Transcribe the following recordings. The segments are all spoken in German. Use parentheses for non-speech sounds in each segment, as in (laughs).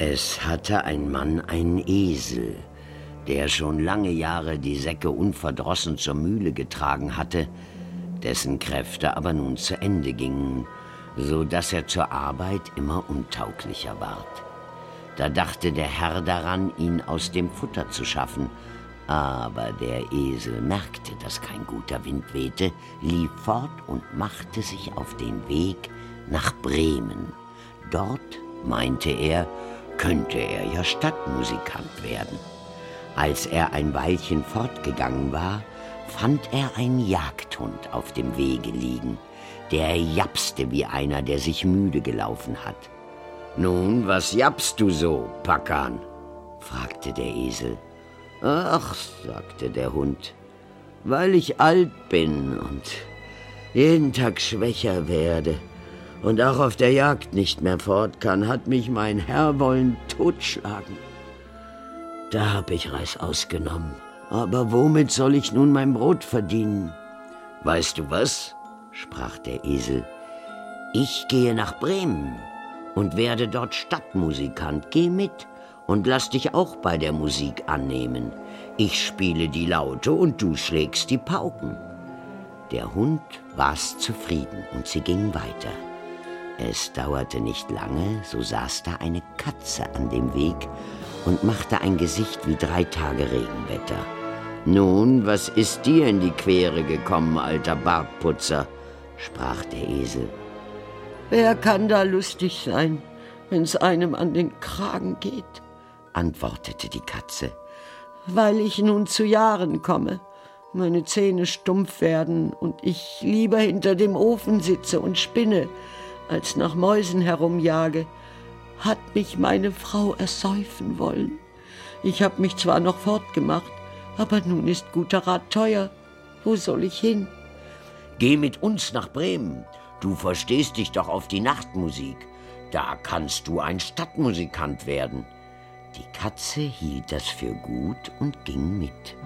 Es hatte ein Mann einen Esel, der schon lange Jahre die Säcke unverdrossen zur Mühle getragen hatte, dessen Kräfte aber nun zu Ende gingen, so dass er zur Arbeit immer untauglicher ward. Da dachte der Herr daran, ihn aus dem Futter zu schaffen, aber der Esel merkte, dass kein guter Wind wehte, lief fort und machte sich auf den Weg nach Bremen. Dort, meinte er, könnte er ja Stadtmusikant werden. Als er ein Weilchen fortgegangen war, fand er einen Jagdhund auf dem Wege liegen. Der japste wie einer, der sich müde gelaufen hat. Nun, was japst du so, Packern? fragte der Esel. Ach, sagte der Hund, weil ich alt bin und jeden Tag schwächer werde und auch auf der Jagd nicht mehr fort kann, hat mich mein Herr wollen totschlagen. Da hab ich Reis ausgenommen. Aber womit soll ich nun mein Brot verdienen? Weißt du was? sprach der Esel. Ich gehe nach Bremen und werde dort Stadtmusikant. Geh mit und lass dich auch bei der Musik annehmen. Ich spiele die Laute und du schlägst die Pauken. Der Hund war's zufrieden und sie gingen weiter. Es dauerte nicht lange, so saß da eine Katze an dem Weg und machte ein Gesicht wie drei Tage Regenwetter. Nun, was ist dir in die Quere gekommen, alter Bartputzer? sprach der Esel. Wer kann da lustig sein, wenn's einem an den Kragen geht? antwortete die Katze. Weil ich nun zu Jahren komme, meine Zähne stumpf werden und ich lieber hinter dem Ofen sitze und spinne, als nach Mäusen herumjage, hat mich meine Frau ersäufen wollen. Ich hab mich zwar noch fortgemacht, aber nun ist guter Rat teuer. Wo soll ich hin? Geh mit uns nach Bremen. Du verstehst dich doch auf die Nachtmusik. Da kannst du ein Stadtmusikant werden. Die Katze hielt das für gut und ging mit.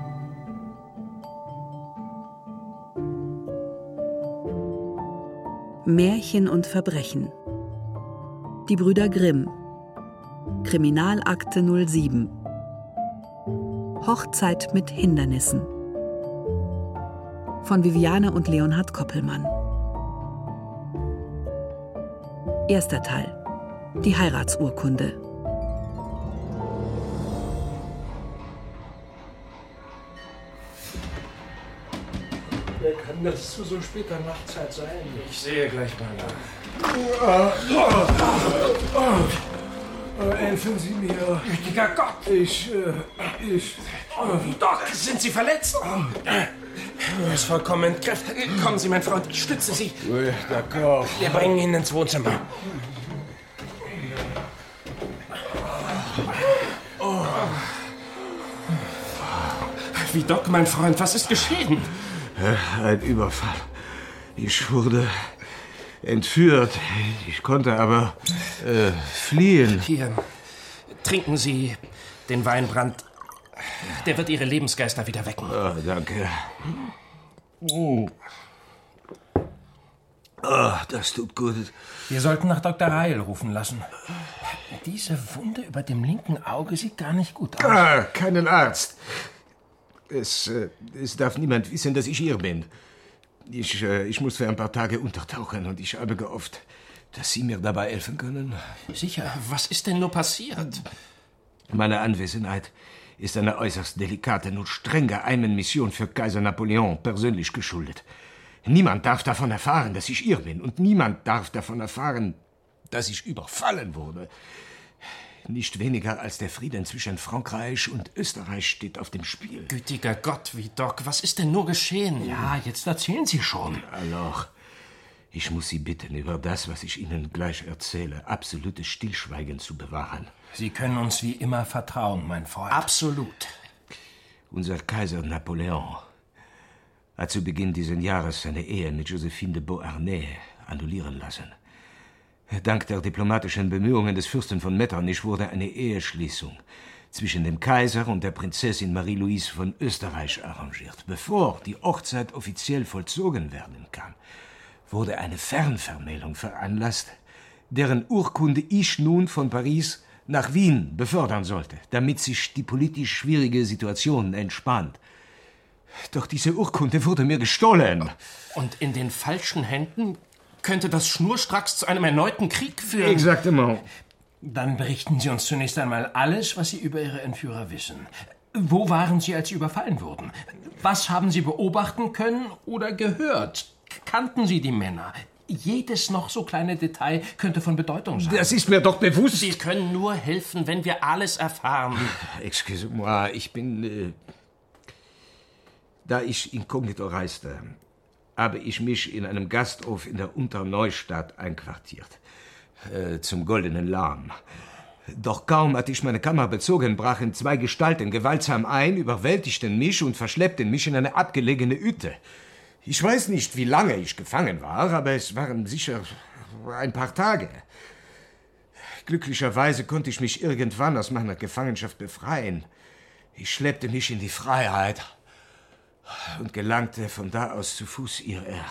Märchen und Verbrechen. Die Brüder Grimm. Kriminalakte 07 Hochzeit mit Hindernissen. Von Viviane und Leonhard Koppelmann. Erster Teil. Die Heiratsurkunde Wer kann das zu so später Nachtzeit sein? Ich sehe gleich mal nach. Äh, helfen Sie mir. Gütiger Gott! Ich, äh, ich. Oh, Doc, sind Sie verletzt? Er ist vollkommen entkräftet. Kommen Sie, mein Freund, ich stütze Sie. Oui, d'accord. Wir bringen ihn ins Wohnzimmer. Wie Doc, mein Freund, was ist geschehen? Äh, Ein Überfall. Ich wurde entführt. Ich konnte aber äh, fliehen. Hier, trinken Sie den Weinbrand. Der wird Ihre Lebensgeister wieder wecken. Ah, danke. Oh. Ah, das tut gut. Wir sollten nach Dr. Reil rufen lassen. Diese Wunde über dem linken Auge sieht gar nicht gut aus. Ah, keinen Arzt. Es, äh, es darf niemand wissen, dass ich hier bin. Ich, äh, ich muss für ein paar Tage untertauchen und ich habe gehofft, dass Sie mir dabei helfen können. Sicher, was ist denn nur passiert? Meine Anwesenheit ist einer äußerst delikaten und streng geheimen Mission für Kaiser Napoleon persönlich geschuldet. Niemand darf davon erfahren, dass ich hier bin, und niemand darf davon erfahren, dass ich überfallen wurde. Nicht weniger als der Frieden zwischen Frankreich und Österreich steht auf dem Spiel. Gütiger Gott, wie Doc, was ist denn nur geschehen? Ja, jetzt erzählen Sie schon. Alors, ich muss Sie bitten, über das, was ich Ihnen gleich erzähle, absolutes Stillschweigen zu bewahren. Sie können uns wie immer vertrauen, mein Freund. Absolut. Unser Kaiser Napoleon hat zu Beginn dieses Jahres seine Ehe mit Josephine de Beauharnais annullieren lassen. Dank der diplomatischen Bemühungen des Fürsten von Metternich wurde eine Eheschließung zwischen dem Kaiser und der Prinzessin Marie-Louise von Österreich arrangiert. Bevor die Hochzeit offiziell vollzogen werden kann, wurde eine Fernvermählung veranlasst, deren Urkunde ich nun von Paris nach Wien befördern sollte, damit sich die politisch schwierige Situation entspannt. Doch diese Urkunde wurde mir gestohlen. Und in den falschen Händen könnte das schnurstracks zu einem erneuten Krieg führen. Exaktement. Dann berichten Sie uns zunächst einmal alles, was Sie über Ihre Entführer wissen. Wo waren Sie, als Sie überfallen wurden? Was haben Sie beobachten können oder gehört? Kannten Sie die Männer? Jedes noch so kleine Detail könnte von Bedeutung sein. Das ist mir doch bewusst. Sie können nur helfen, wenn wir alles erfahren. (laughs) Excuse-moi, ich bin. Äh, da ich inkognito reiste, habe ich mich in einem Gasthof in der Unterneustadt einquartiert. Äh, zum Goldenen Lahm. Doch kaum hatte ich meine Kammer bezogen, brachen zwei Gestalten gewaltsam ein, überwältigten mich und verschleppten mich in eine abgelegene Hütte. Ich weiß nicht, wie lange ich gefangen war, aber es waren sicher ein paar Tage. Glücklicherweise konnte ich mich irgendwann aus meiner Gefangenschaft befreien. Ich schleppte mich in die Freiheit und gelangte von da aus zu Fuß hierher.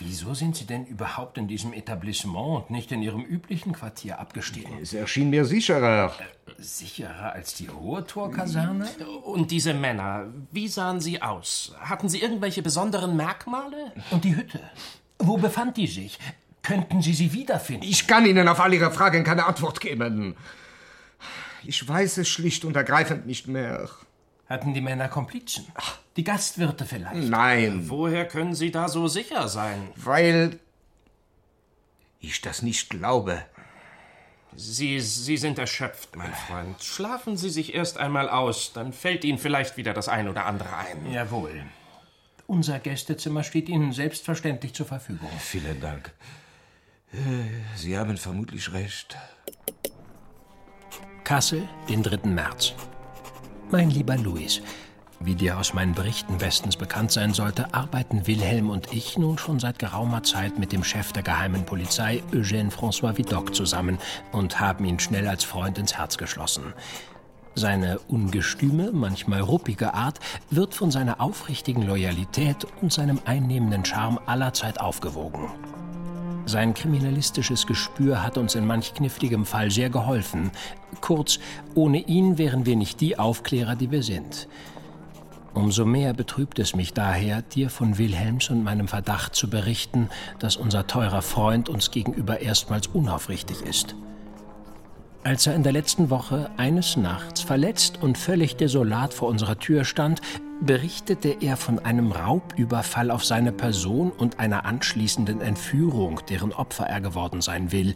Wieso sind Sie denn überhaupt in diesem Etablissement und nicht in Ihrem üblichen Quartier abgestiegen? Es erschien mir sicherer. Sicherer als die Hohe Torkaserne? Und diese Männer, wie sahen sie aus? Hatten sie irgendwelche besonderen Merkmale? Und die Hütte? Wo befand die sich? Könnten Sie sie wiederfinden? Ich kann Ihnen auf all Ihre Fragen keine Antwort geben. Ich weiß es schlicht und ergreifend nicht mehr. Hatten die Männer Komplizen? Die Gastwirte vielleicht? Nein. Woher können Sie da so sicher sein? Weil ich das nicht glaube. Sie, Sie sind erschöpft, mein Freund. Schlafen Sie sich erst einmal aus, dann fällt Ihnen vielleicht wieder das ein oder andere ein. Jawohl. Unser Gästezimmer steht Ihnen selbstverständlich zur Verfügung. Vielen Dank. Äh, Sie haben vermutlich recht. Kassel, den 3. März. Mein lieber Louis, wie dir aus meinen Berichten bestens bekannt sein sollte, arbeiten Wilhelm und ich nun schon seit geraumer Zeit mit dem Chef der geheimen Polizei, Eugène François Vidocq, zusammen und haben ihn schnell als Freund ins Herz geschlossen. Seine ungestüme, manchmal ruppige Art wird von seiner aufrichtigen Loyalität und seinem einnehmenden Charme allerzeit aufgewogen. Sein kriminalistisches Gespür hat uns in manch kniffligem Fall sehr geholfen. Kurz, ohne ihn wären wir nicht die Aufklärer, die wir sind. Umso mehr betrübt es mich daher, dir von Wilhelms und meinem Verdacht zu berichten, dass unser teurer Freund uns gegenüber erstmals unaufrichtig ist. Als er in der letzten Woche eines Nachts verletzt und völlig desolat vor unserer Tür stand, berichtete er von einem Raubüberfall auf seine Person und einer anschließenden Entführung, deren Opfer er geworden sein will.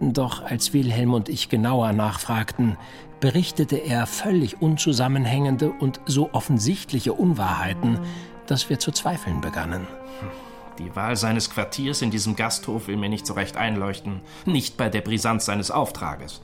Doch als Wilhelm und ich genauer nachfragten, berichtete er völlig unzusammenhängende und so offensichtliche Unwahrheiten, dass wir zu zweifeln begannen. Die Wahl seines Quartiers in diesem Gasthof will mir nicht so recht einleuchten. Nicht bei der Brisanz seines Auftrages.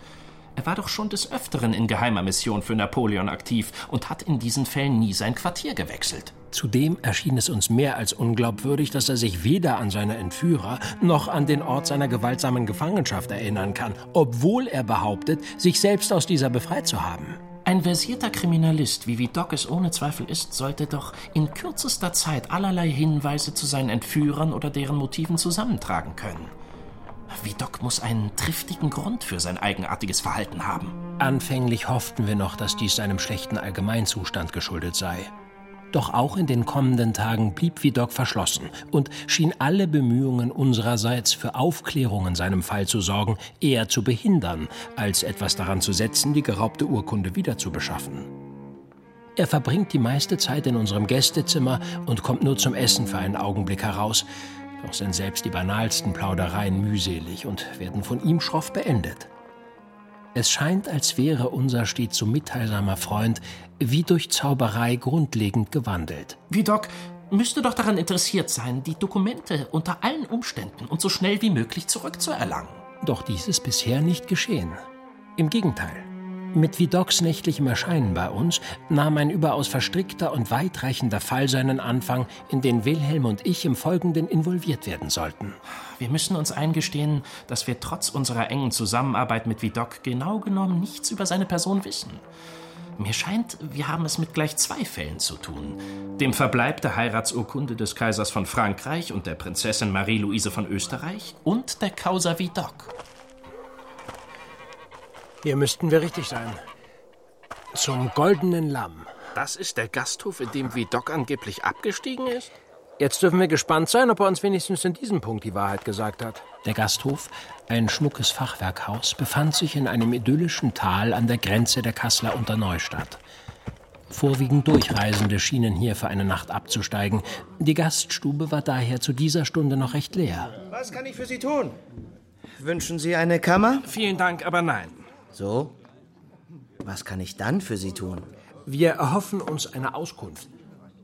Er war doch schon des Öfteren in geheimer Mission für Napoleon aktiv und hat in diesen Fällen nie sein Quartier gewechselt. Zudem erschien es uns mehr als unglaubwürdig, dass er sich weder an seine Entführer noch an den Ort seiner gewaltsamen Gefangenschaft erinnern kann, obwohl er behauptet, sich selbst aus dieser befreit zu haben. Ein versierter Kriminalist, wie Vidocq es ohne Zweifel ist, sollte doch in kürzester Zeit allerlei Hinweise zu seinen Entführern oder deren Motiven zusammentragen können. Vidocq muss einen triftigen Grund für sein eigenartiges Verhalten haben. Anfänglich hofften wir noch, dass dies seinem schlechten Allgemeinzustand geschuldet sei. Doch auch in den kommenden Tagen blieb Vidocq verschlossen und schien alle Bemühungen unsererseits für Aufklärung in seinem Fall zu sorgen, eher zu behindern, als etwas daran zu setzen, die geraubte Urkunde wiederzubeschaffen. Er verbringt die meiste Zeit in unserem Gästezimmer und kommt nur zum Essen für einen Augenblick heraus, doch sind selbst die banalsten Plaudereien mühselig und werden von ihm schroff beendet. Es scheint, als wäre unser stets so mitteilsamer Freund wie durch Zauberei grundlegend gewandelt. Vidocq müsste doch daran interessiert sein, die Dokumente unter allen Umständen und so schnell wie möglich zurückzuerlangen. Doch dies ist bisher nicht geschehen. Im Gegenteil. Mit Vidocqs nächtlichem Erscheinen bei uns nahm ein überaus verstrickter und weitreichender Fall seinen Anfang, in den Wilhelm und ich im Folgenden involviert werden sollten. Wir müssen uns eingestehen, dass wir trotz unserer engen Zusammenarbeit mit Vidocq genau genommen nichts über seine Person wissen. Mir scheint, wir haben es mit gleich zwei Fällen zu tun. Dem Verbleib der Heiratsurkunde des Kaisers von Frankreich und der Prinzessin Marie-Louise von Österreich und der Causa Vidocq. Hier müssten wir richtig sein. Zum Goldenen Lamm. Das ist der Gasthof, in dem Vidocq angeblich abgestiegen ist? Jetzt dürfen wir gespannt sein, ob er uns wenigstens in diesem Punkt die Wahrheit gesagt hat. Der Gasthof, ein schmuckes Fachwerkhaus, befand sich in einem idyllischen Tal an der Grenze der Kasseler Unterneustadt. Vorwiegend Durchreisende schienen hier für eine Nacht abzusteigen. Die Gaststube war daher zu dieser Stunde noch recht leer. Was kann ich für Sie tun? Wünschen Sie eine Kammer? Vielen Dank, aber nein. So? Was kann ich dann für Sie tun? Wir erhoffen uns eine Auskunft.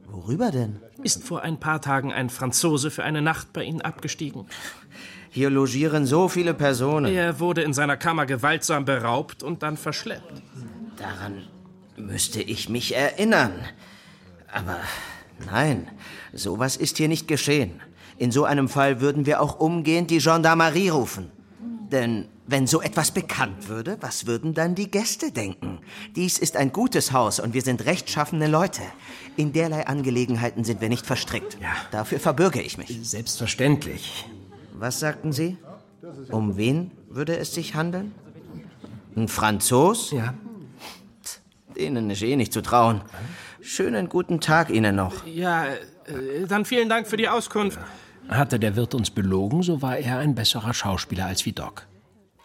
Worüber denn? Ist vor ein paar Tagen ein Franzose für eine Nacht bei Ihnen abgestiegen? Hier logieren so viele Personen. Er wurde in seiner Kammer gewaltsam beraubt und dann verschleppt. Daran müsste ich mich erinnern. Aber nein, sowas ist hier nicht geschehen. In so einem Fall würden wir auch umgehend die Gendarmerie rufen. Denn wenn so etwas bekannt würde, was würden dann die Gäste denken? Dies ist ein gutes Haus und wir sind rechtschaffene Leute. In derlei Angelegenheiten sind wir nicht verstrickt. Ja. Dafür verbürge ich mich. Selbstverständlich. Was sagten Sie? Um wen würde es sich handeln? Ein Franzos? Ja. Denen ist eh nicht zu trauen. Schönen guten Tag Ihnen noch. Ja, äh, dann vielen Dank für die Auskunft. Hatte der Wirt uns belogen, so war er ein besserer Schauspieler als Vidocq.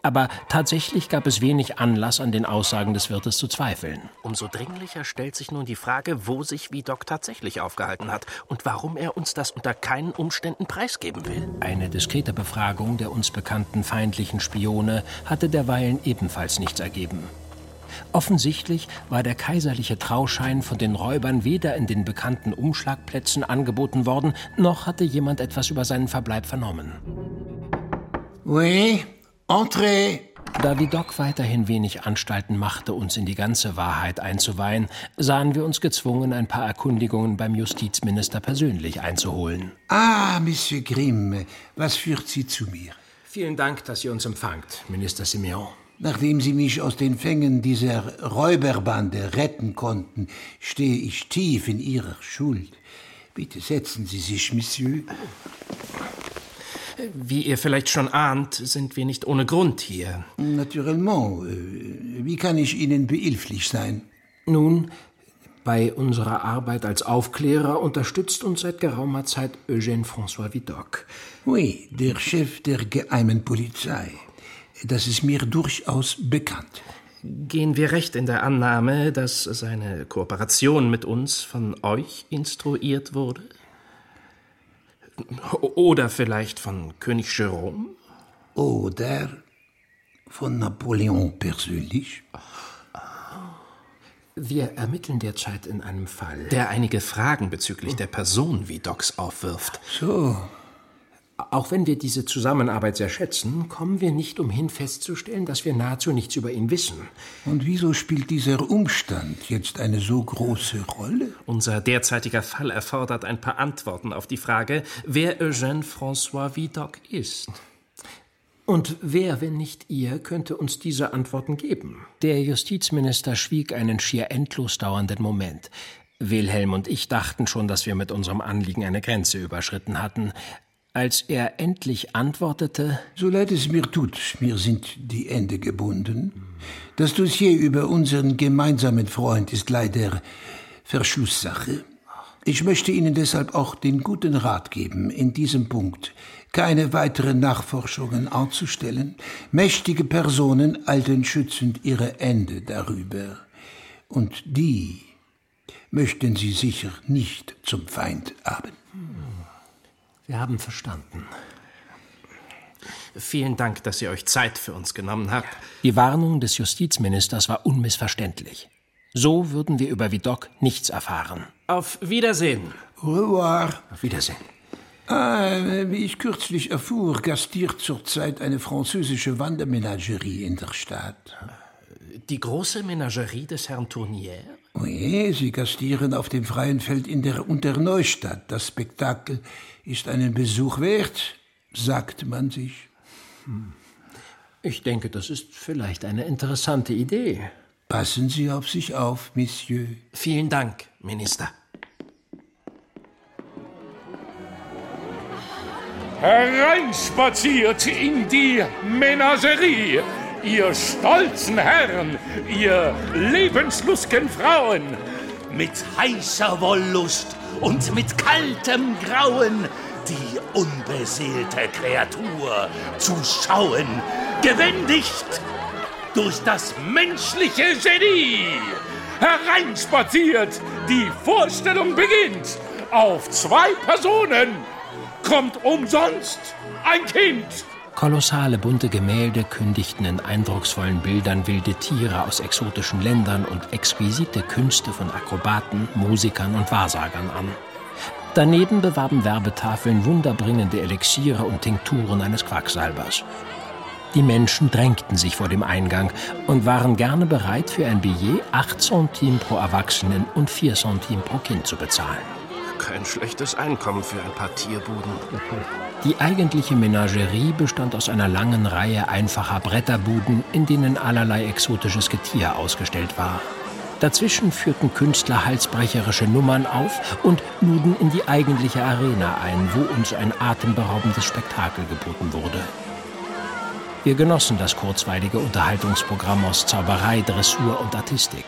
Aber tatsächlich gab es wenig Anlass, an den Aussagen des Wirtes zu zweifeln. Umso dringlicher stellt sich nun die Frage, wo sich Vidocq tatsächlich aufgehalten hat und warum er uns das unter keinen Umständen preisgeben will. Eine diskrete Befragung der uns bekannten feindlichen Spione hatte derweilen ebenfalls nichts ergeben. Offensichtlich war der kaiserliche Trauschein von den Räubern weder in den bekannten Umschlagplätzen angeboten worden, noch hatte jemand etwas über seinen Verbleib vernommen. Oui, entrez. Da Vidocq weiterhin wenig Anstalten machte, uns in die ganze Wahrheit einzuweihen, sahen wir uns gezwungen, ein paar Erkundigungen beim Justizminister persönlich einzuholen. Ah, Monsieur Grimm, was führt Sie zu mir? Vielen Dank, dass ihr uns empfangt, Minister Simeon. Nachdem Sie mich aus den Fängen dieser Räuberbande retten konnten, stehe ich tief in Ihrer Schuld. Bitte setzen Sie sich, Monsieur. Wie ihr vielleicht schon ahnt, sind wir nicht ohne Grund hier. Naturellement. äh, Wie kann ich Ihnen behilflich sein? Nun, bei unserer Arbeit als Aufklärer unterstützt uns seit geraumer Zeit Eugène François Vidocq. Oui, der Chef der geheimen Polizei. Das ist mir durchaus bekannt. Gehen wir recht in der Annahme, dass seine Kooperation mit uns von euch instruiert wurde? Oder vielleicht von König Jerome? Oder von Napoleon persönlich? Wir ermitteln derzeit in einem Fall. Der einige Fragen bezüglich der Person Vidocqs aufwirft. So, Auch wenn wir diese Zusammenarbeit sehr schätzen, kommen wir nicht umhin festzustellen, dass wir nahezu nichts über ihn wissen. und wieso spielt dieser Umstand jetzt eine so große Rolle? Unser derzeitiger Fall erfordert ein paar Antworten auf die Frage, wer Eugène François Vidocq ist. Und wer, wenn nicht ihr, könnte uns diese Antworten geben? Der Justizminister schwieg einen schier endlos dauernden Moment. Wilhelm und ich dachten schon, dass wir mit unserem Anliegen eine Grenze überschritten hatten. Als er endlich antwortete, So leid es mir tut, mir sind die Hände gebunden. Das Dossier über unseren gemeinsamen Freund ist leider Verschlusssache. Ich möchte Ihnen deshalb auch den guten Rat geben, in diesem Punkt keine weiteren Nachforschungen anzustellen. Mächtige Personen halten schützend ihre Hände darüber. Und die möchten Sie sicher nicht zum Feind haben. Wir haben verstanden. Vielen Dank, dass ihr euch Zeit für uns genommen habt. Die Warnung des Justizministers war unmissverständlich. So würden wir über Vidocq nichts erfahren. Auf Wiedersehen. Au revoir. Auf Wiedersehen. Ah, wie ich kürzlich erfuhr, gastiert zurzeit eine französische Wandermenagerie in der Stadt. Die große Menagerie des Herrn Tournier? Oui, sie gastieren auf dem freien Feld in der Unterneustadt. Das Spektakel ist einen Besuch wert, sagt man sich. Ich denke, das ist vielleicht eine interessante Idee. Passen Sie auf sich auf, Monsieur. Vielen Dank, Minister. hereinspaziert in die Menagerie. Ihr stolzen Herren, ihr lebenslustigen Frauen, mit heißer Wollust und mit kaltem Grauen die unbeseelte Kreatur zu schauen, gewendigt durch das menschliche Genie. Hereinspaziert, die Vorstellung beginnt. Auf zwei Personen kommt umsonst ein Kind. Kolossale bunte Gemälde kündigten in eindrucksvollen Bildern wilde Tiere aus exotischen Ländern und exquisite Künste von Akrobaten, Musikern und Wahrsagern an. Daneben bewarben Werbetafeln wunderbringende Elixiere und Tinkturen eines Quacksalbers. Die Menschen drängten sich vor dem Eingang und waren gerne bereit, für ein Billet 8 Centimes pro Erwachsenen und 4 Centimes pro Kind zu bezahlen. Kein schlechtes Einkommen für ein paar Tierbuden. Die eigentliche Menagerie bestand aus einer langen Reihe einfacher Bretterbuden, in denen allerlei exotisches Getier ausgestellt war. Dazwischen führten Künstler halsbrecherische Nummern auf und luden in die eigentliche Arena ein, wo uns ein atemberaubendes Spektakel geboten wurde. Wir genossen das kurzweilige Unterhaltungsprogramm aus Zauberei, Dressur und Artistik.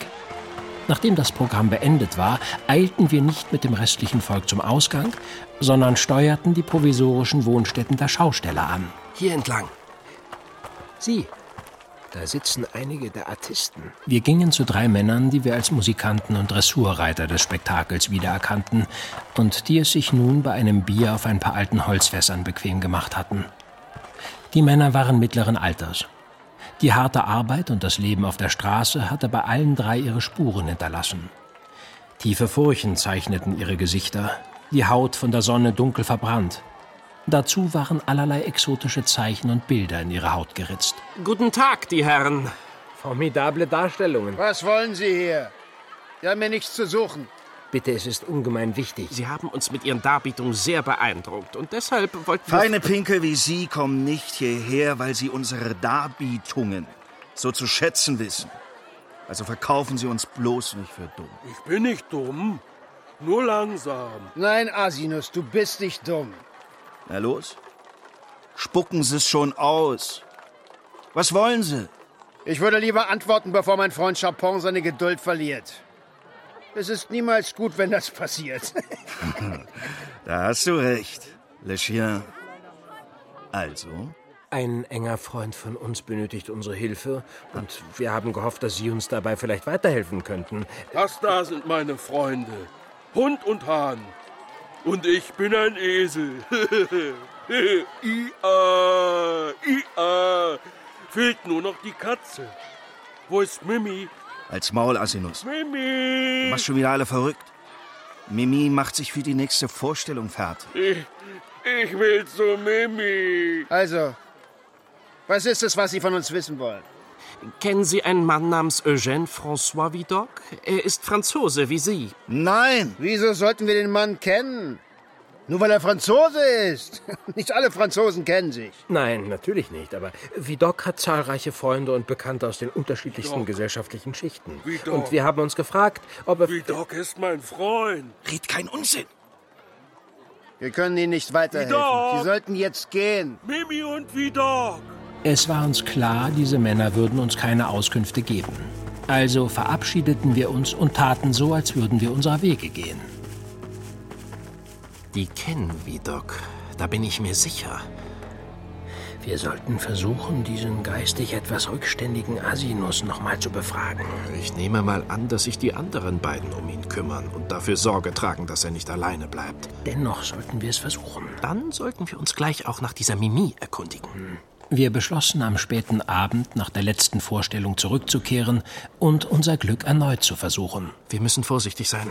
Nachdem das Programm beendet war, eilten wir nicht mit dem restlichen Volk zum Ausgang, sondern steuerten die provisorischen Wohnstätten der Schausteller an. Hier entlang. Sie, da sitzen einige der Artisten. Wir gingen zu drei Männern, die wir als Musikanten und Dressurreiter des Spektakels wiedererkannten und die es sich nun bei einem Bier auf ein paar alten Holzfässern bequem gemacht hatten. Die Männer waren mittleren Alters. Die harte Arbeit und das Leben auf der Straße hatte bei allen drei ihre Spuren hinterlassen. Tiefe Furchen zeichneten ihre Gesichter, die Haut von der Sonne dunkel verbrannt. Dazu waren allerlei exotische Zeichen und Bilder in ihre Haut geritzt. Guten Tag, die Herren. Formidable Darstellungen. Was wollen Sie hier? Sie haben mir nichts zu suchen. Bitte, es ist ungemein wichtig. Sie haben uns mit Ihren Darbietungen sehr beeindruckt und deshalb wollten wir... Feine Pinkel wie Sie kommen nicht hierher, weil Sie unsere Darbietungen so zu schätzen wissen. Also verkaufen Sie uns bloß nicht für dumm. Ich bin nicht dumm, nur langsam. Nein, Asinus, du bist nicht dumm. Na los, spucken Sie es schon aus. Was wollen Sie? Ich würde lieber antworten, bevor mein Freund Chapon seine Geduld verliert. Es ist niemals gut, wenn das passiert. (laughs) da hast du recht, Le Chien. Also? Ein enger Freund von uns benötigt unsere Hilfe und wir haben gehofft, dass Sie uns dabei vielleicht weiterhelfen könnten. Das da sind meine Freunde. Hund und Hahn. Und ich bin ein Esel. (laughs) Ia, Ia. Fehlt nur noch die Katze. Wo ist Mimi? Als Maul, Asinus. Mimi! Du machst schon wieder alle verrückt. Mimi macht sich für die nächste Vorstellung fertig. Ich, ich will zu Mimi. Also, was ist es, was Sie von uns wissen wollen? Kennen Sie einen Mann namens Eugène François Vidocq? Er ist Franzose wie Sie. Nein! Wieso sollten wir den Mann kennen? Nur weil er Franzose ist. (laughs) Nicht alle Franzosen kennen sich. Nein, natürlich nicht. Aber Vidocq hat zahlreiche Freunde und Bekannte aus den unterschiedlichsten Vidocq. gesellschaftlichen Schichten. Vidocq. Und wir haben uns gefragt, ob er... Vidocq ist mein Freund. Red kein Unsinn. Wir können Ihnen nicht weiterhelfen. Vidocq. Sie sollten jetzt gehen. Mimi und Vidocq. Es war uns klar, diese Männer würden uns keine Auskünfte geben. Also verabschiedeten wir uns und taten so, als würden wir unserer Wege gehen. Die kennen Vidocq, da bin ich mir sicher. Wir sollten versuchen, diesen geistig etwas rückständigen Asinus nochmal zu befragen. Ich nehme mal an, dass sich die anderen beiden um ihn kümmern und dafür Sorge tragen, dass er nicht alleine bleibt. Dennoch sollten wir es versuchen. Dann sollten wir uns gleich auch nach dieser Mimi erkundigen. Hm. Wir beschlossen am späten Abend nach der letzten Vorstellung zurückzukehren und unser Glück erneut zu versuchen. Wir müssen vorsichtig sein.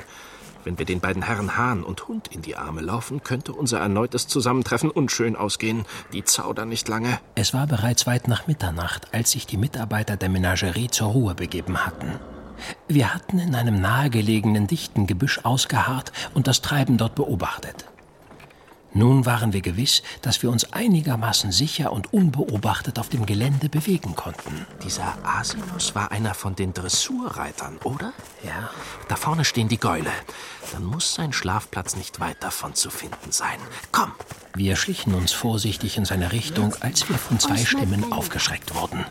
Wenn wir den beiden Herren Hahn und Hund in die Arme laufen, könnte unser erneutes Zusammentreffen unschön ausgehen. Die zaudern nicht lange. Es war bereits weit nach Mitternacht, als sich die Mitarbeiter der Menagerie zur Ruhe begeben hatten. Wir hatten in einem nahegelegenen dichten Gebüsch ausgeharrt und das Treiben dort beobachtet. Nun waren wir gewiss, dass wir uns einigermaßen sicher und unbeobachtet auf dem Gelände bewegen konnten. Dieser Asinus war einer von den Dressurreitern, oder? Ja. Da vorne stehen die Gäule. Dann muss sein Schlafplatz nicht weit davon zu finden sein. Komm! Wir schlichen uns vorsichtig in seine Richtung, als wir von zwei Stimmen aufgeschreckt wurden.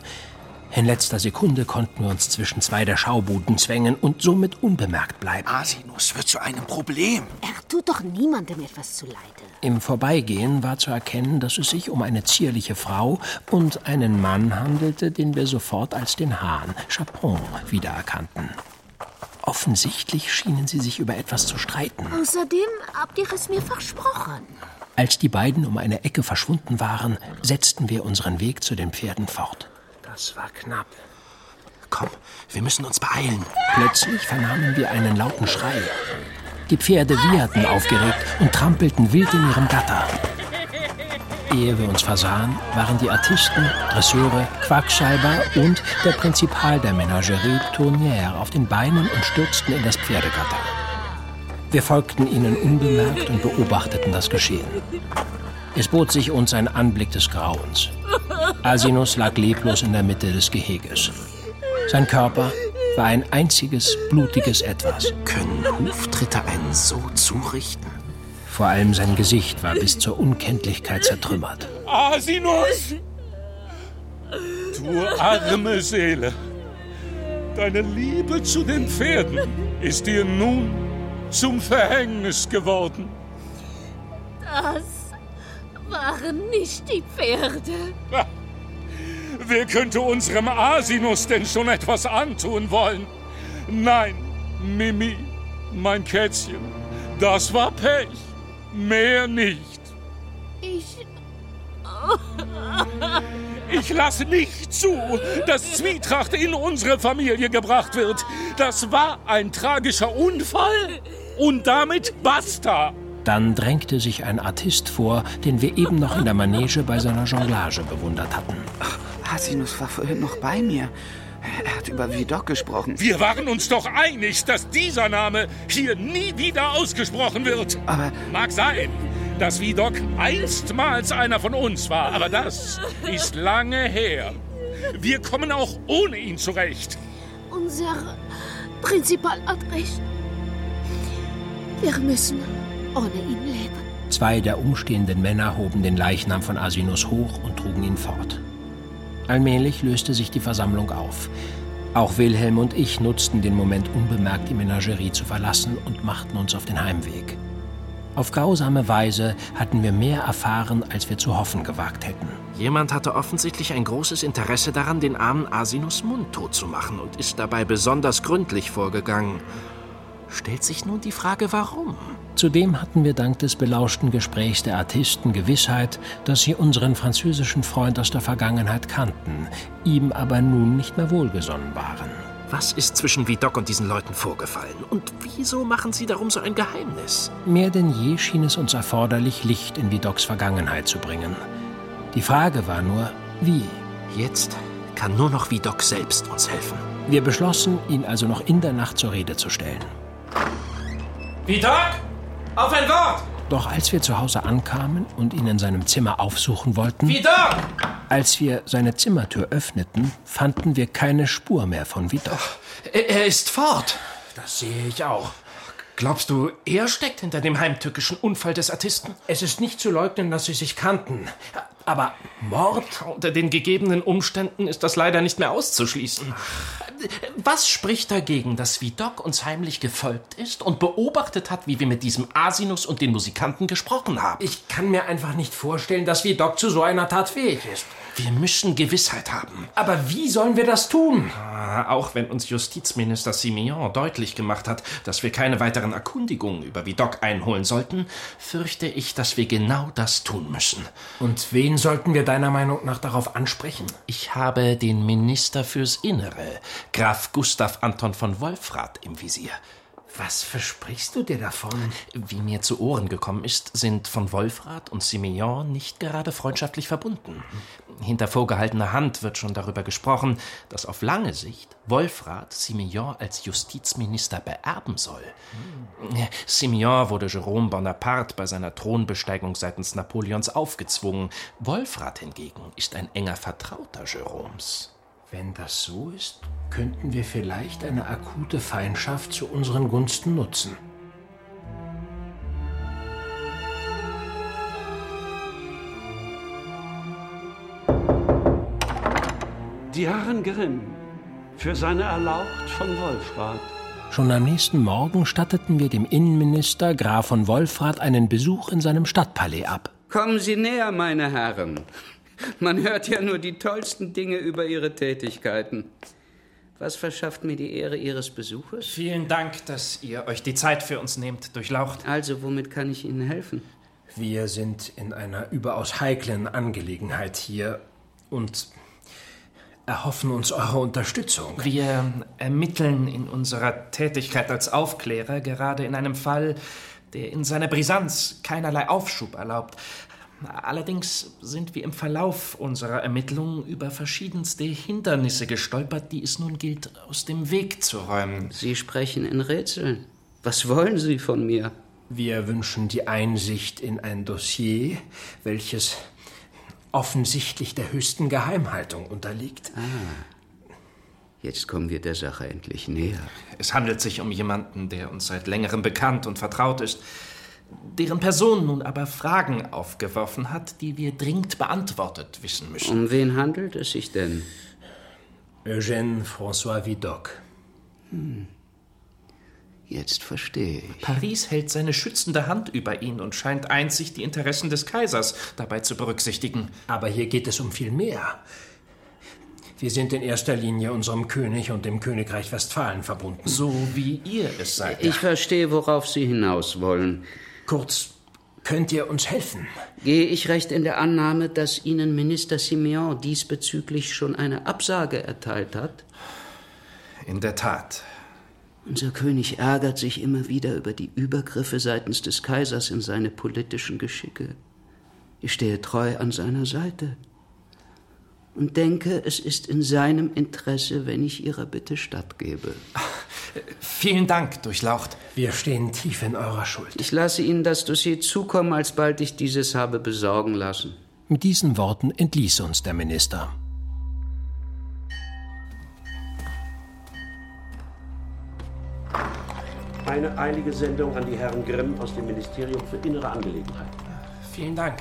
In letzter Sekunde konnten wir uns zwischen zwei der Schaubuden zwängen und somit unbemerkt bleiben. Asinus wird zu einem Problem. Er tut doch niemandem etwas zuleide. Im Vorbeigehen war zu erkennen, dass es sich um eine zierliche Frau und einen Mann handelte, den wir sofort als den Hahn, Chapon, wiedererkannten. Offensichtlich schienen sie sich über etwas zu streiten. Außerdem habt ihr es mir versprochen. Als die beiden um eine Ecke verschwunden waren, setzten wir unseren Weg zu den Pferden fort. Das war knapp. Komm, wir müssen uns beeilen. Plötzlich vernahmen wir einen lauten Schrei. Die Pferde wieherten aufgeregt und trampelten wild in ihrem Gatter. Ehe wir uns versahen, waren die Artisten, Dresseure, Quackschalber und der Prinzipal der Menagerie Tournière auf den Beinen und stürzten in das Pferdegatter. Wir folgten ihnen unbemerkt und beobachteten das Geschehen. Es bot sich uns ein Anblick des Grauens. Asinus lag leblos in der Mitte des Geheges. Sein Körper war ein einziges blutiges Etwas. Können Huftritte einen so zurichten? Vor allem sein Gesicht war bis zur Unkenntlichkeit zertrümmert. Asinus! Du arme Seele! Deine Liebe zu den Pferden ist dir nun zum Verhängnis geworden. Das waren nicht die Pferde. Wer könnte unserem Asinus denn schon etwas antun wollen? Nein, Mimi, mein Kätzchen, das war Pech. Mehr nicht. Ich. Ich lasse nicht zu, dass Zwietracht in unsere Familie gebracht wird. Das war ein tragischer Unfall und damit basta. Dann drängte sich ein Artist vor, den wir eben noch in der Manege bei seiner Jonglage bewundert hatten. Asinus war vorhin noch bei mir. Er hat über Vidocq gesprochen. Wir waren uns doch einig, dass dieser Name hier nie wieder ausgesprochen wird. Aber Mag sein, dass Vidocq einstmals einer von uns war, aber das ist lange her. Wir kommen auch ohne ihn zurecht. Unser Prinzipal hat recht. Wir müssen ohne ihn leben. Zwei der umstehenden Männer hoben den Leichnam von Asinus hoch und trugen ihn fort. Allmählich löste sich die Versammlung auf. Auch Wilhelm und ich nutzten den Moment unbemerkt, die Menagerie zu verlassen und machten uns auf den Heimweg. Auf grausame Weise hatten wir mehr erfahren, als wir zu hoffen gewagt hätten. Jemand hatte offensichtlich ein großes Interesse daran, den armen Asinus mundtot zu machen und ist dabei besonders gründlich vorgegangen. Stellt sich nun die Frage, warum? Zudem hatten wir dank des belauschten Gesprächs der Artisten Gewissheit, dass sie unseren französischen Freund aus der Vergangenheit kannten, ihm aber nun nicht mehr wohlgesonnen waren. Was ist zwischen Vidocq und diesen Leuten vorgefallen? Und wieso machen sie darum so ein Geheimnis? Mehr denn je schien es uns erforderlich, Licht in Vidocqs Vergangenheit zu bringen. Die Frage war nur, wie? Jetzt kann nur noch Vidocq selbst uns helfen. Wir beschlossen, ihn also noch in der Nacht zur Rede zu stellen. Vidocq! Auf ein Wort! Doch als wir zu Hause ankamen und ihn in seinem Zimmer aufsuchen wollten, Vidocq! als wir seine Zimmertür öffneten, fanden wir keine Spur mehr von Vidocq. Er, er ist fort. Das sehe ich auch. Glaubst du, er steckt hinter dem heimtückischen Unfall des Artisten? Es ist nicht zu leugnen, dass sie sich kannten. Aber Mord? Unter den gegebenen Umständen ist das leider nicht mehr auszuschließen. Was spricht dagegen, dass Vidocq uns heimlich gefolgt ist und beobachtet hat, wie wir mit diesem Asinus und den Musikanten gesprochen haben? Ich kann mir einfach nicht vorstellen, dass Vidocq zu so einer Tat fähig ist. Wir müssen Gewissheit haben. Aber wie sollen wir das tun? Ah, Auch wenn uns Justizminister Simeon deutlich gemacht hat, dass wir keine weiteren Erkundigungen über Vidocq einholen sollten, fürchte ich, dass wir genau das tun müssen. Und wen sollten wir deiner Meinung nach darauf ansprechen? Ich habe den Minister fürs Innere, Graf Gustav Anton von Wolfrath, im Visier. Was versprichst du dir davon? Wie mir zu Ohren gekommen ist, sind von Wolfrath und Simeon nicht gerade freundschaftlich verbunden. Hinter vorgehaltener Hand wird schon darüber gesprochen, dass auf lange Sicht Wolfrath Simeon als Justizminister beerben soll. Simeon wurde Jerome Bonaparte bei seiner Thronbesteigung seitens Napoleons aufgezwungen. Wolfrath hingegen ist ein enger Vertrauter Jeroms. Wenn das so ist, könnten wir vielleicht eine akute Feindschaft zu unseren Gunsten nutzen. Die Herren Grimm, für seine Erlaucht von Wolfrath. Schon am nächsten Morgen statteten wir dem Innenminister Graf von Wolfrath einen Besuch in seinem Stadtpalais ab. Kommen Sie näher, meine Herren. Man hört ja nur die tollsten Dinge über Ihre Tätigkeiten. Was verschafft mir die Ehre Ihres Besuches? Vielen Dank, dass ihr euch die Zeit für uns nehmt, durchlaucht. Also, womit kann ich Ihnen helfen? Wir sind in einer überaus heiklen Angelegenheit hier und erhoffen uns eure Unterstützung. Wir ermitteln in unserer Tätigkeit als Aufklärer gerade in einem Fall, der in seiner Brisanz keinerlei Aufschub erlaubt. Allerdings sind wir im Verlauf unserer Ermittlungen über verschiedenste Hindernisse gestolpert, die es nun gilt, aus dem Weg zu räumen. Sie sprechen in Rätseln. Was wollen Sie von mir? Wir wünschen die Einsicht in ein Dossier, welches offensichtlich der höchsten Geheimhaltung unterliegt. Ah. Jetzt kommen wir der Sache endlich näher. Es handelt sich um jemanden, der uns seit längerem bekannt und vertraut ist, deren Person nun aber Fragen aufgeworfen hat, die wir dringend beantwortet wissen müssen. Um wen handelt es sich denn? Eugène François Vidocq. Hm. Jetzt verstehe ich. Paris hält seine schützende Hand über ihn und scheint einzig die Interessen des Kaisers dabei zu berücksichtigen. Aber hier geht es um viel mehr. Wir sind in erster Linie unserem König und dem Königreich Westfalen verbunden. So wie ihr es seid. Ich verstehe, worauf Sie hinaus wollen. Kurz, könnt ihr uns helfen? Gehe ich recht in der Annahme, dass Ihnen Minister Simeon diesbezüglich schon eine Absage erteilt hat? In der Tat. Unser König ärgert sich immer wieder über die Übergriffe seitens des Kaisers in seine politischen Geschicke. Ich stehe treu an seiner Seite und denke, es ist in seinem Interesse, wenn ich Ihrer Bitte stattgebe. (laughs) Vielen Dank, Durchlaucht. Wir stehen tief in eurer Schuld. Ich lasse Ihnen das Dossier zukommen, alsbald ich dieses habe besorgen lassen. Mit diesen Worten entließ uns der Minister. Eine eilige Sendung an die Herren Grimm aus dem Ministerium für Innere Angelegenheiten. Vielen Dank.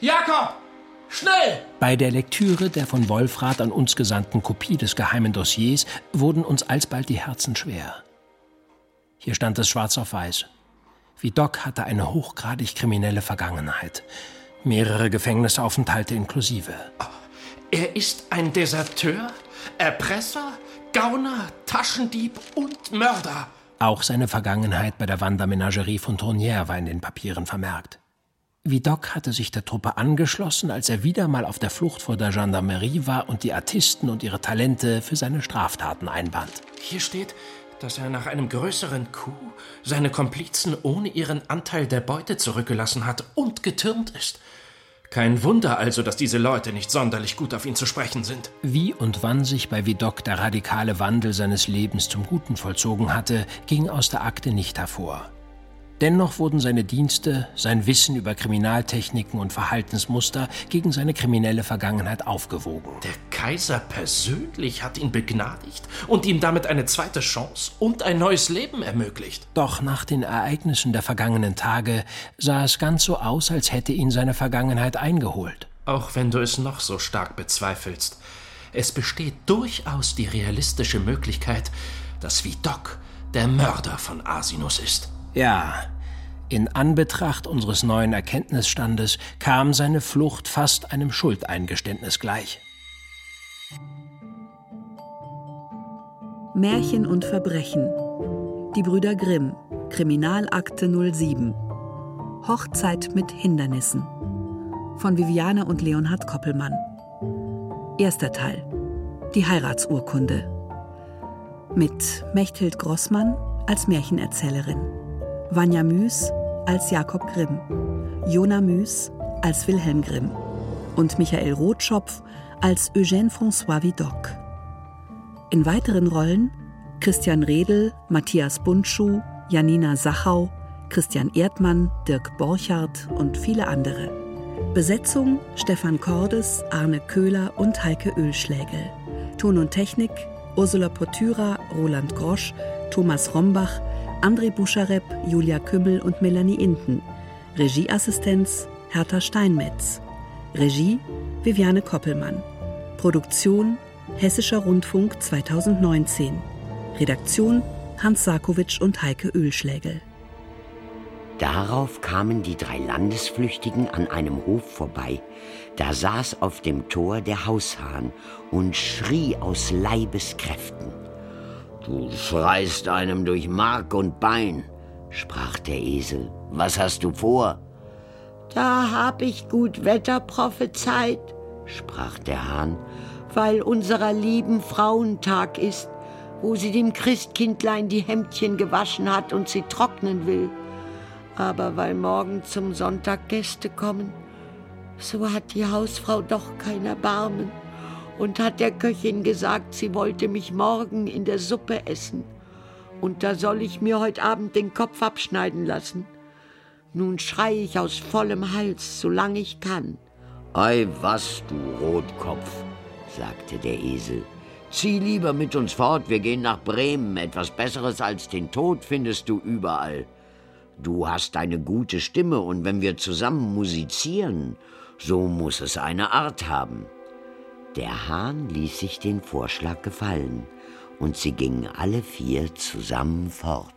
Jakob! Schnell! Bei der Lektüre der von Wolfrath an uns gesandten Kopie des geheimen Dossiers wurden uns alsbald die Herzen schwer. Hier stand es schwarz auf weiß. Vidocq hatte eine hochgradig kriminelle Vergangenheit. Mehrere Gefängnisaufenthalte inklusive. Er ist ein Deserteur, Erpresser, Gauner, Taschendieb und Mörder. Auch seine Vergangenheit bei der Wandermenagerie von Tournière war in den Papieren vermerkt. Vidocq hatte sich der Truppe angeschlossen, als er wieder mal auf der Flucht vor der Gendarmerie war und die Artisten und ihre Talente für seine Straftaten einband. Hier steht, dass er nach einem größeren Coup seine Komplizen ohne ihren Anteil der Beute zurückgelassen hat und getürmt ist. Kein Wunder also, dass diese Leute nicht sonderlich gut auf ihn zu sprechen sind. Wie und wann sich bei Vidocq der radikale Wandel seines Lebens zum Guten vollzogen hatte, ging aus der Akte nicht hervor. Dennoch wurden seine Dienste, sein Wissen über Kriminaltechniken und Verhaltensmuster gegen seine kriminelle Vergangenheit aufgewogen. Der Kaiser persönlich hat ihn begnadigt und ihm damit eine zweite Chance und ein neues Leben ermöglicht. Doch nach den Ereignissen der vergangenen Tage sah es ganz so aus, als hätte ihn seine Vergangenheit eingeholt. Auch wenn du es noch so stark bezweifelst, es besteht durchaus die realistische Möglichkeit, dass Vidocq der Mörder von Asinus ist. Ja, in Anbetracht unseres neuen Erkenntnisstandes kam seine Flucht fast einem Schuldeingeständnis gleich. Märchen und Verbrechen. Die Brüder Grimm. Kriminalakte 07. Hochzeit mit Hindernissen. Von Viviane und Leonhard Koppelmann. Erster Teil. Die Heiratsurkunde. Mit Mechthild Grossmann als Märchenerzählerin. Vanja Müß als Jakob Grimm, Jona Müß als Wilhelm Grimm und Michael Rotschopf als Eugène François Vidocq. In weiteren Rollen Christian Redl, Matthias Bundschuh, Janina Sachau, Christian Erdmann, Dirk Borchardt und viele andere. Besetzung Stefan Cordes, Arne Köhler und Heike Ölschlägel. Ton und Technik Ursula Portyra, Roland Grosch, Thomas Rombach, André Buscharep, Julia Kümmel und Melanie Inten. Regieassistenz Hertha Steinmetz. Regie Viviane Koppelmann. Produktion Hessischer Rundfunk 2019. Redaktion Hans Sarkowitsch und Heike Ölschlägel. Darauf kamen die drei Landesflüchtigen an einem Hof vorbei. Da saß auf dem Tor der Haushahn und schrie aus Leibeskräften. Du schreist einem durch Mark und Bein, sprach der Esel. Was hast du vor? Da hab ich gut Wetter prophezeit, sprach der Hahn, weil unserer lieben Frauentag ist, wo sie dem Christkindlein die Hemdchen gewaschen hat und sie trocknen will. Aber weil morgen zum Sonntag Gäste kommen, so hat die Hausfrau doch kein Erbarmen und hat der Köchin gesagt, sie wollte mich morgen in der Suppe essen. Und da soll ich mir heute Abend den Kopf abschneiden lassen. Nun schrei ich aus vollem Hals, solange ich kann. Ei, was, du Rotkopf, sagte der Esel. Zieh lieber mit uns fort, wir gehen nach Bremen. Etwas Besseres als den Tod findest du überall. Du hast eine gute Stimme, und wenn wir zusammen musizieren, so muss es eine Art haben. Der Hahn ließ sich den Vorschlag gefallen, und sie gingen alle vier zusammen fort.